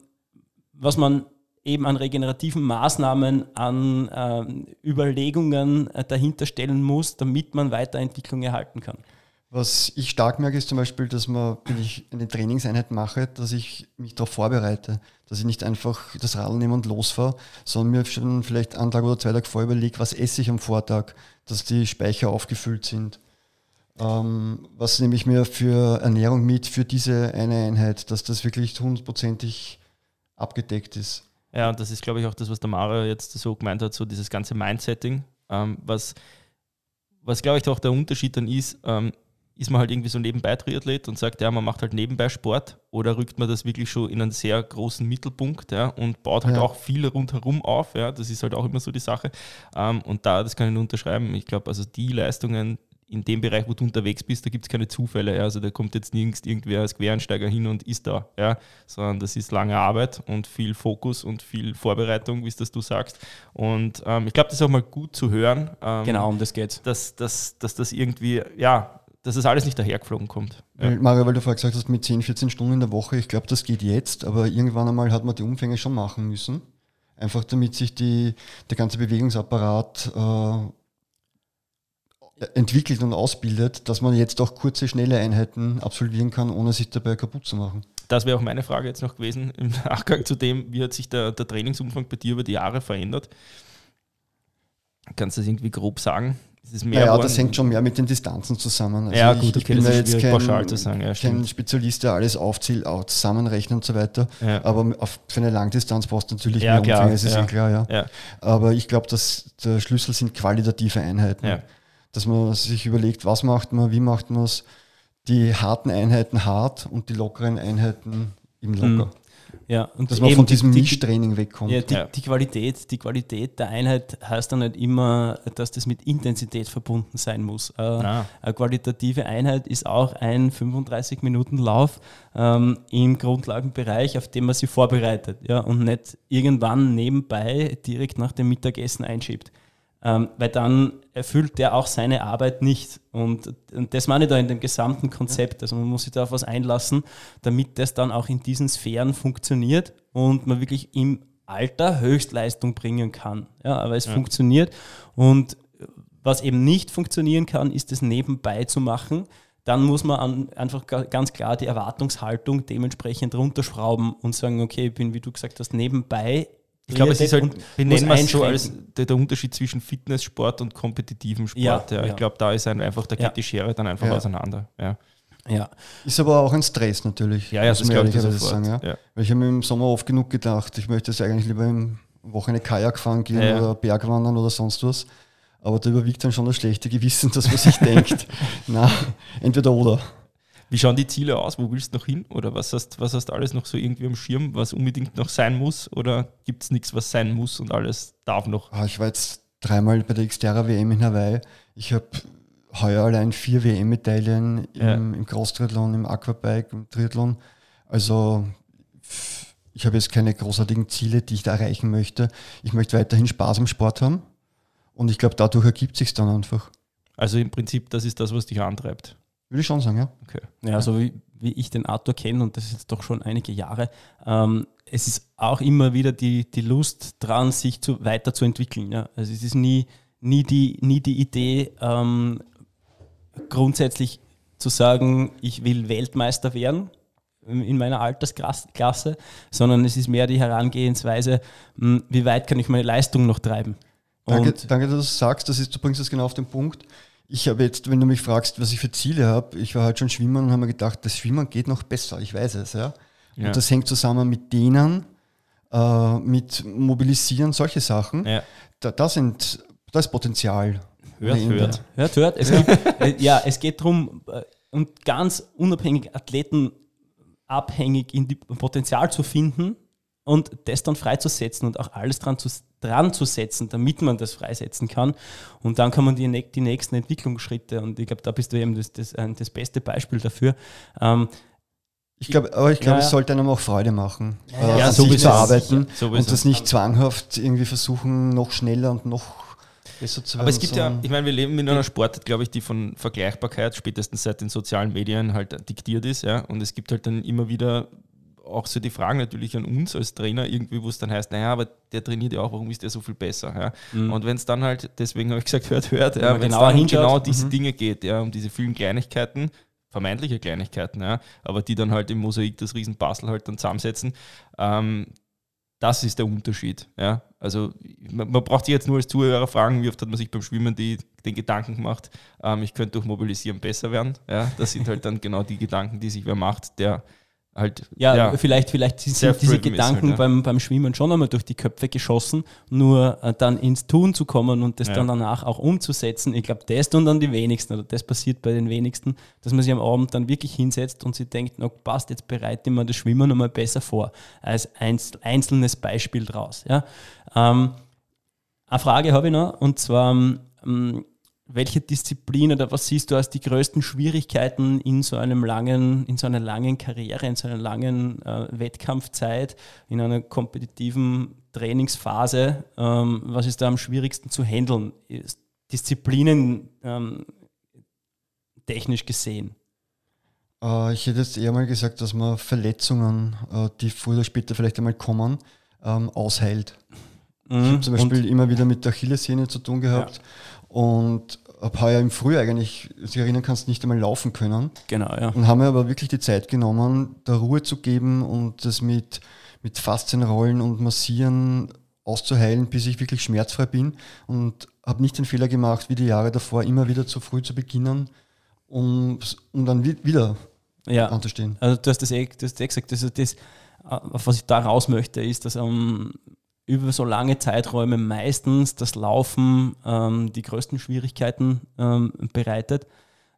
was man eben an regenerativen Maßnahmen, an ähm, Überlegungen äh, dahinter stellen muss, damit man Weiterentwicklung erhalten kann. Was ich stark merke, ist zum Beispiel, dass man, wenn ich eine Trainingseinheit mache, dass ich mich darauf vorbereite. Dass ich nicht einfach das Radl nehme und losfahre, sondern mir schon vielleicht einen Tag oder zwei Tage vorher überlege, was esse ich am Vortag, dass die Speicher aufgefüllt sind. Ähm, was nehme ich mir für Ernährung mit für diese eine Einheit, dass das wirklich hundertprozentig abgedeckt ist. Ja, und das ist, glaube ich, auch das, was der Mara jetzt so gemeint hat, so dieses ganze Mindsetting, ähm, was, was glaube ich, auch der Unterschied dann ist, ähm, ist man halt irgendwie so nebenbei Triathlet und sagt, ja, man macht halt nebenbei Sport oder rückt man das wirklich schon in einen sehr großen Mittelpunkt ja, und baut halt Ja. auch viel rundherum auf. Ja, das ist halt auch immer so die Sache. Ähm, und da, das kann ich nur unterschreiben, ich glaube, also die Leistungen in dem Bereich, wo du unterwegs bist, da gibt es keine Zufälle. Ja. Also da kommt jetzt nirgends irgendwer als Quereinsteiger hin und ist da, ja. sondern das ist lange Arbeit und viel Fokus und viel Vorbereitung, wie es das du sagst. Und ähm, ich glaube, das ist auch mal gut zu hören. Ähm, Genau, um das geht's. dass, dass, dass das irgendwie, ja, dass das alles nicht dahergeflogen kommt. Ja. Mario, weil du vorher gesagt hast, mit 10, 14 Stunden in der Woche, ich glaube, das geht jetzt, aber irgendwann einmal hat man die Umfänge schon machen müssen. Einfach damit sich die, der ganze Bewegungsapparat äh, entwickelt und ausbildet, dass man jetzt auch kurze, schnelle Einheiten absolvieren kann, ohne sich dabei kaputt zu machen. Das wäre auch meine Frage jetzt noch gewesen im Nachgang zu dem, wie hat sich der, der Trainingsumfang bei dir über die Jahre verändert? Kannst du das irgendwie grob sagen? Ist mehr Naja, das hängt schon mehr mit den Distanzen zusammen. Also Ja, ich, gut, ich okay, bin das jetzt kein, pauschal zu sagen, ja, kein. Spezialist, der alles aufzählt, auch zusammenrechnet und so weiter. Ja. Aber auf, für eine Langdistanz brauchst du natürlich Ja, mehr klar, Umfänge, das ist ja. eh klar, ja. Aber ich glaube, dass der Schlüssel sind qualitative Einheiten. Dass man sich überlegt, was macht man, wie macht man es, die harten Einheiten hart und die lockeren Einheiten eben locker. Ja, und dass man eben von diesem die- die- Mischtraining wegkommt. Ja, die, Ja. die, Qualität, die Qualität der Einheit heißt dann nicht immer, dass das mit Intensität verbunden sein muss. Äh, Ah. Eine qualitative Einheit ist auch ein 35-Minuten-Lauf ähm, im Grundlagenbereich, auf den man sich vorbereitet ja, und nicht irgendwann nebenbei direkt nach dem Mittagessen einschiebt. Ähm, weil dann erfüllt der auch seine Arbeit nicht. Und, und das meine ich da in dem gesamten Konzept. Also man muss sich da auf was einlassen, damit das dann auch in diesen Sphären funktioniert und man wirklich im Alter Höchstleistung bringen kann. Ja, aber es funktioniert. Und was eben nicht funktionieren kann, ist es nebenbei zu machen. Dann muss man an, einfach ga- ganz klar die Erwartungshaltung dementsprechend runterschrauben und sagen, okay, ich bin, wie du gesagt hast, nebenbei. Ich glaube, es ist halt, und wir es so als der, der Unterschied zwischen Fitnesssport und kompetitivem Sport. Ja, Ja, Ich ja. glaube, da ist ein, einfach, da geht Ja. die Schere dann einfach Ja. auseinander. Ja, Ja, Ist aber auch ein Stress natürlich. ja, ja das glaube ich sofort. sagen. Ja. Ja. Weil ich habe mir im Sommer oft genug gedacht, ich möchte jetzt eigentlich lieber im Wochenende Kajak fahren gehen Ja, ja. oder Bergwandern oder sonst was. Aber da überwiegt dann schon das schlechte Gewissen, dass man sich denkt, na, entweder oder. Wie schauen die Ziele aus? Wo willst du noch hin? Oder was hast, was hast alles noch so irgendwie am Schirm, was unbedingt noch sein muss? Oder gibt es nichts, was sein muss und alles darf noch? Ah, Ich war jetzt dreimal bei der Xterra WM in Hawaii. Ich habe heuer allein vier WM-Medaillen im, Ja. im Cross-Triathlon, im Aquabike, im Triathlon. Also ich habe jetzt keine großartigen Ziele, die ich da erreichen möchte. Ich möchte weiterhin Spaß am Sport haben. Und ich glaube, dadurch ergibt sich dann einfach. Also im Prinzip, das ist das, was dich antreibt. Würde ich schon sagen, ja. Okay. Ja, so wie, wie ich den Arthur kenne, und das ist jetzt doch schon einige Jahre, ähm, es ist auch immer wieder die, die Lust dran, sich zu, weiterzuentwickeln. Ja? Also es ist nie, nie, die, nie die Idee, ähm, grundsätzlich zu sagen, ich will Weltmeister werden in meiner Altersklasse, sondern es ist mehr die Herangehensweise, mh, wie weit kann ich meine Leistung noch treiben. Danke, Und danke, dass du das sagst. Das ist, du bringst das genau auf den Punkt. Ich habe jetzt, wenn du mich fragst, was ich für Ziele habe, ich war halt schon schwimmen und habe mir gedacht, das Schwimmen geht noch besser. Ich weiß es, ja. Ja. Und das hängt zusammen mit denen, äh, mit Mobilisieren, solche Sachen. Ja. Da, da sind, da ist Potenzial. Hört, hört. Hört, hört. Es gibt, äh, ja, es geht darum, und ganz unabhängig Athleten abhängig in die Potenzial zu finden und das dann freizusetzen und auch alles dran zu, dran zu setzen, damit man das freisetzen kann. Und dann kann man die, die nächsten Entwicklungsschritte, und ich glaube, da bist du eben das, das, das beste Beispiel dafür. Ähm, Ich glaube, aber ich glaube, Ja, es ja. sollte einem auch Freude machen, äh, Ja, sowieso. sich zu arbeiten Sowieso. und das nicht zwanghaft irgendwie versuchen, noch schneller und noch besser zu werden. Aber es gibt ja, ich meine, wir leben in einer Sportart, glaube ich, die von Vergleichbarkeit spätestens seit den sozialen Medien halt diktiert ist, ja. Und es gibt halt dann immer wieder auch so die Fragen natürlich an uns als Trainer, irgendwie, wo es dann heißt, naja, aber der trainiert ja auch, warum ist der so viel besser? Ja? Und wenn es dann halt, deswegen habe ich gesagt, hört, hört, Wenn ja, wenn es dann um genau diese mhm. Dinge geht, ja, um diese vielen Kleinigkeiten, vermeintliche Kleinigkeiten, ja, aber die dann halt im Mosaik das Riesenpuzzle halt dann zusammensetzen, ähm, das ist der Unterschied. Ja? Also man, man braucht sich jetzt nur als Zuhörer fragen, wie oft hat man sich beim Schwimmen die, den Gedanken gemacht, ähm, ich könnte durch Mobilisieren besser werden. Ja? Das sind halt dann genau die Gedanken, die sich wer macht, der halt Ja, vielleicht, vielleicht sind diese halt, Gedanken ja. beim, beim Schwimmen schon einmal durch die Köpfe geschossen, nur äh, dann ins Tun zu kommen und das Ja. dann danach auch umzusetzen. Ich glaube, das tun dann die wenigsten oder das passiert bei den wenigsten, dass man sich am Abend dann wirklich hinsetzt und sich denkt, na passt, jetzt bereite ich mir das Schwimmen nochmal besser vor, als einzelnes Beispiel draus. Ja? Ähm, eine Frage habe ich noch und zwar, ähm, welche Disziplin oder was siehst du als die größten Schwierigkeiten in so einem langen, in so einer langen Karriere, in so einer langen äh, Wettkampfzeit, in einer kompetitiven Trainingsphase? Ähm, was ist da am schwierigsten zu handeln? Ist Disziplinen ähm, technisch gesehen? Äh, ich hätte jetzt eher mal gesagt, dass man Verletzungen, äh, die früher oder später vielleicht einmal kommen, ähm, ausheilt. Ich habe zum Beispiel immer wieder mit der Achillessehne zu tun gehabt und habe heuer im Frühjahr eigentlich, sich erinnern kannst, nicht einmal laufen können. Genau, ja. Und haben mir aber wirklich die Zeit genommen, da Ruhe zu geben und das mit, mit Faszienrollen und Massieren auszuheilen, bis ich wirklich schmerzfrei bin. Und habe nicht den Fehler gemacht, wie die Jahre davor, immer wieder zu früh zu beginnen, um, um dann wi- wieder ja. anzustehen. Also du hast das eh, du hast eh gesagt, das, das, auf was ich da raus möchte, ist, dass ähm, über so lange Zeiträume meistens das Laufen ähm, die größten Schwierigkeiten ähm, bereitet.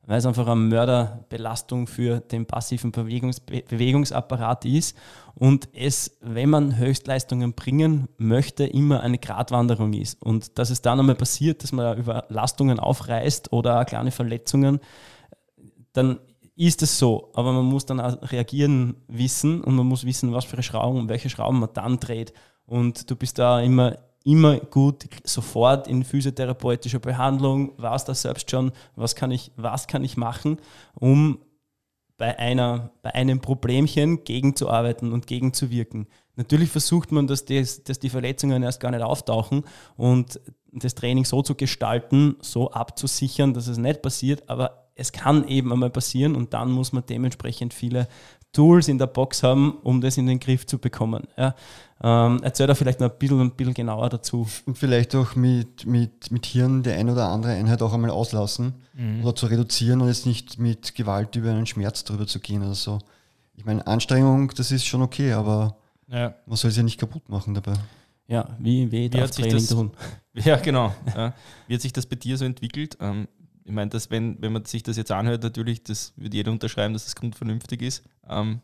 weil es einfach eine Mörderbelastung für den passiven Bewegungs Bewegungsapparat ist und es, wenn man Höchstleistungen bringen möchte, immer eine Gratwanderung ist. Und dass es dann einmal passiert, dass man Überlastungen aufreißt oder kleine Verletzungen, dann ist es so. Aber man muss dann auch reagieren wissen und man muss wissen, was für Schrauben und welche Schrauben man dann dreht. Und du bist da immer immer gut sofort in physiotherapeutischer Behandlung, was da selbst schon, was kann ich, was kann ich machen, um bei, einer, bei einem Problemchen gegenzuarbeiten und gegenzuwirken. Natürlich versucht man, dass, das, dass die Verletzungen erst gar nicht auftauchen und das Training so zu gestalten, so abzusichern, dass es nicht passiert, aber es kann eben einmal passieren und dann muss man dementsprechend viele Tools in der Box haben, um das in den Griff zu bekommen. Ja. Ähm, erzähl da vielleicht noch ein bisschen, ein bisschen genauer dazu. Und vielleicht auch mit, mit, mit Hirn die ein oder andere Einheit auch einmal auslassen mhm. oder zu reduzieren und jetzt nicht mit Gewalt über einen Schmerz drüber zu gehen oder so. Ich meine, Anstrengung, das ist schon okay, aber ja. man soll es ja nicht kaputt machen dabei. Ja, wie, wie, wie hat sich das, tun? Ja, genau. Ja. Wie hat sich das bei dir so entwickelt? Ähm, ich meine, dass wenn, wenn man sich das jetzt anhört, natürlich, das würde jeder unterschreiben, dass das grundvernünftig ist. Ähm,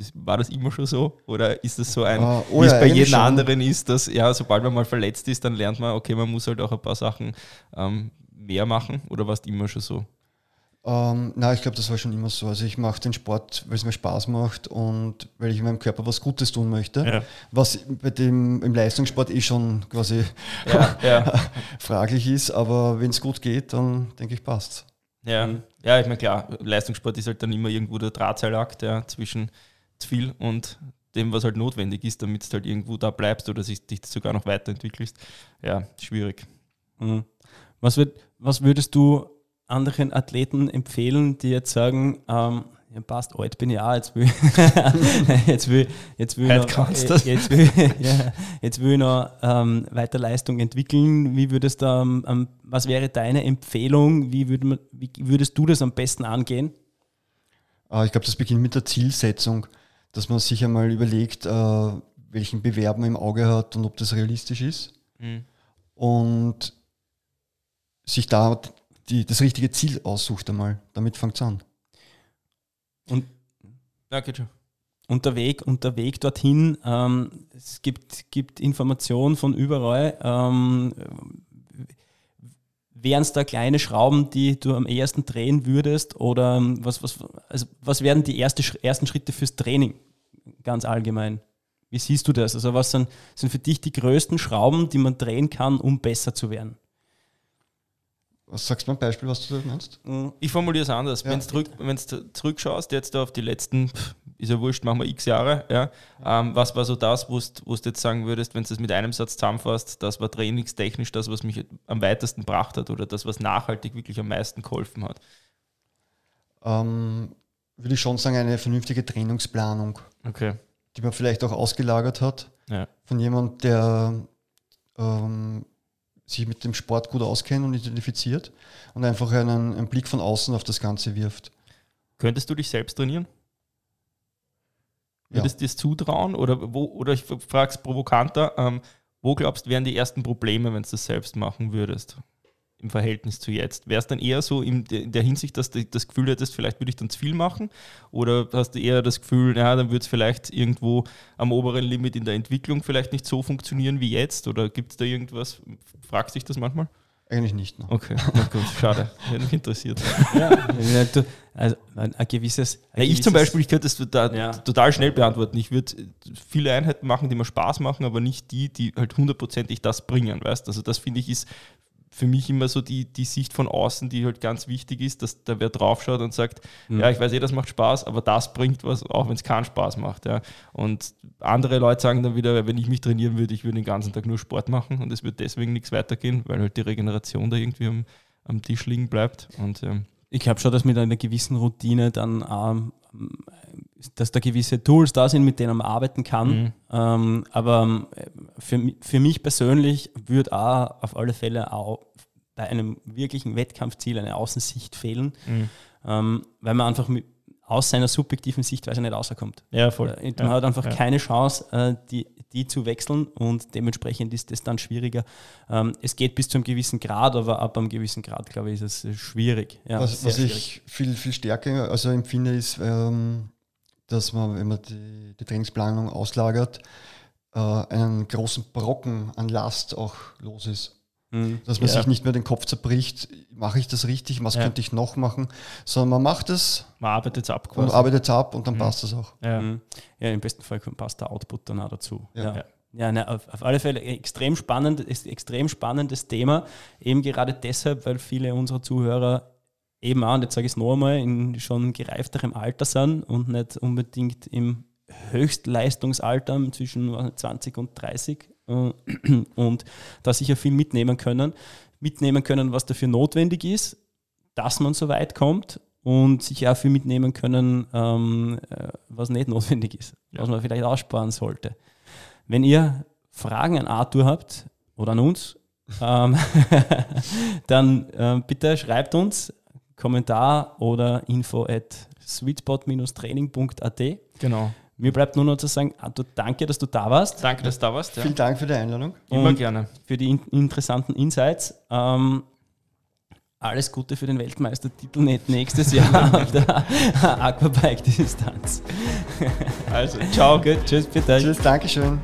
das, war das immer schon so? Oder ist das so ein, uh, oh wie ja, es bei jedem anderen ist, dass ja, sobald man mal verletzt ist, dann lernt man, okay, man muss halt auch ein paar Sachen ähm, mehr machen? Oder war es immer schon so? Ähm, nein, ich glaube, das war schon immer so. Also ich mache den Sport, weil es mir Spaß macht und weil ich meinem Körper was Gutes tun möchte. Ja. Was bei dem im Leistungssport eh schon quasi ja, ja. fraglich ist, aber wenn es gut geht, dann denke ich, passt. Ja, ja, ich meine klar, Leistungssport ist halt dann immer irgendwo der Drahtseilakt ja, zwischen zu viel und dem, was halt notwendig ist, damit du halt irgendwo da bleibst oder sich, dich sogar noch weiterentwickelst. Ja, schwierig. Mhm. Was, wird, was würdest du anderen Athleten empfehlen, die jetzt sagen, ähm, ja, passt, alt bin ich auch, jetzt will, jetzt will, jetzt will, noch, äh, jetzt will, ja, jetzt will ich noch ähm, weiter Leistung entwickeln. Wie würdest du, ähm, was wäre deine Empfehlung? Wie, würd man, wie würdest du das am besten angehen? Äh, ich glaube, das beginnt mit der Zielsetzung, dass man sich einmal überlegt, äh, welchen Bewerben im Auge hat und ob das realistisch ist. Mhm. Und sich da die, das richtige Ziel aussucht einmal. Damit fängt es an. Und, ja, geht schon. Und der Weg, und der Weg dorthin, ähm, es gibt, gibt Informationen von überall. Ähm, Wären es da kleine Schrauben, die du am ehesten drehen würdest? Oder ähm, was, was, also was wären die erste, ersten Schritte fürs Training ganz allgemein? Wie siehst du das? Also was sind, sind für dich die größten Schrauben, die man drehen kann, um besser zu werden? Was sagst du mal ein Beispiel, was du da meinst? Mhm. Ich formuliere es anders. Ja. Wenn du zurück, zurückschaust, jetzt auf die letzten, ist ja wurscht, machen wir x Jahre, ja, ähm, was war so das, wo du jetzt sagen würdest, wenn du das mit einem Satz zusammenfasst, das war trainingstechnisch das, was mich am weitesten gebracht hat oder das, was nachhaltig wirklich am meisten geholfen hat? Ähm, würde ich schon sagen, eine vernünftige Trainingsplanung. Okay. Die man vielleicht auch ausgelagert hat ja. von jemandem, der ähm, sich mit dem Sport gut auskennt und identifiziert und einfach einen, einen Blick von außen auf das Ganze wirft. Könntest du dich selbst trainieren? Würdest du ja. das zutrauen? Oder, wo, oder ich frage es provokanter, ähm, wo glaubst du, wären die ersten Probleme, wenn du das selbst machen würdest? Im Verhältnis zu jetzt? Wäre es dann eher so in der Hinsicht, dass du das Gefühl hättest, vielleicht würde ich dann zu viel machen? Oder hast du eher das Gefühl, ja, dann würde es vielleicht irgendwo am oberen Limit in der Entwicklung vielleicht nicht so funktionieren wie jetzt? Oder gibt es da irgendwas? Fragst dich das manchmal? Eigentlich nicht. Ne? Okay, na gut, schade. Hätte mich interessiert. Ja, also ein, gewisses. Ein ich zum Beispiel, ich könnte das total, ja. total schnell beantworten. Ich würde viele Einheiten machen, die mir Spaß machen, aber nicht die, die halt hundertprozentig das bringen. Weißt? Also das finde ich ist für mich immer so die, die Sicht von außen, die halt ganz wichtig ist, dass da wer draufschaut und sagt, mhm. ja, ich weiß eh, das macht Spaß, aber das bringt was, auch wenn es keinen Spaß macht. Ja. Und andere Leute sagen dann wieder, wenn ich mich trainieren würde, ich würde den ganzen Tag nur Sport machen und es wird deswegen nichts weitergehen, weil halt die Regeneration da irgendwie am, am Tisch liegen bleibt. Und ähm, ich glaube schon, dass mit einer gewissen Routine dann ähm, dass da gewisse Tools da sind, mit denen man arbeiten kann. Mhm. Ähm, aber für, für mich persönlich würde auch auf alle Fälle auch bei einem wirklichen Wettkampfziel eine Außensicht fehlen, mhm. ähm, weil man einfach aus seiner subjektiven Sichtweise nicht rauskommt. Ja, voll. Äh, man ja, hat einfach ja. keine Chance, äh, die, die zu wechseln und dementsprechend ist es dann schwieriger. Ähm, es geht bis zu einem gewissen Grad, aber ab einem gewissen Grad, glaube ich, ist es schwierig. Ja, was, was ich viel, viel stärker also empfinde, ist, ähm, dass man, wenn man die, die Trainingsplanung auslagert, äh, einen großen Brocken an Last auch los ist. Mhm. Dass man ja. sich nicht mehr den Kopf zerbricht, mache ich das richtig, was ja. könnte ich noch machen, sondern man macht es. Man arbeitet es ab quasi. Und arbeitet es ab und dann mhm. passt es auch. Ja. Mhm. ja, im besten Fall passt der Output dann auch dazu. Ja. Ja, ne, auf, auf, alle Fälle extrem spannend, ist extrem spannendes Thema, eben gerade deshalb, weil viele unserer Zuhörer eben auch, und jetzt sage ich es noch einmal, in schon gereifterem Alter sind und nicht unbedingt im Höchstleistungsalter zwischen 20 und 30 äh, und da sicher viel mitnehmen können. Mitnehmen können, was dafür notwendig ist, dass man so weit kommt und sich auch viel mitnehmen können, ähm, äh, was nicht notwendig ist, was man vielleicht aussparen sollte. Wenn ihr Fragen an Arthur habt oder an uns, ähm, dann äh, bitte schreibt uns Kommentar oder info at sweetspot-training.at. Genau. Mir bleibt nur noch zu sagen, Arthur, danke, dass du da warst. Danke, dass du da warst. Ja. Vielen Dank für die Einladung. Immer gerne. Für die in interessanten Insights. Ähm, alles Gute für den Weltmeistertitel nächstes Jahr auf der Aquabike-Distanz. Also, ciao. Gut, tschüss, bitte. Tschüss, Dankeschön.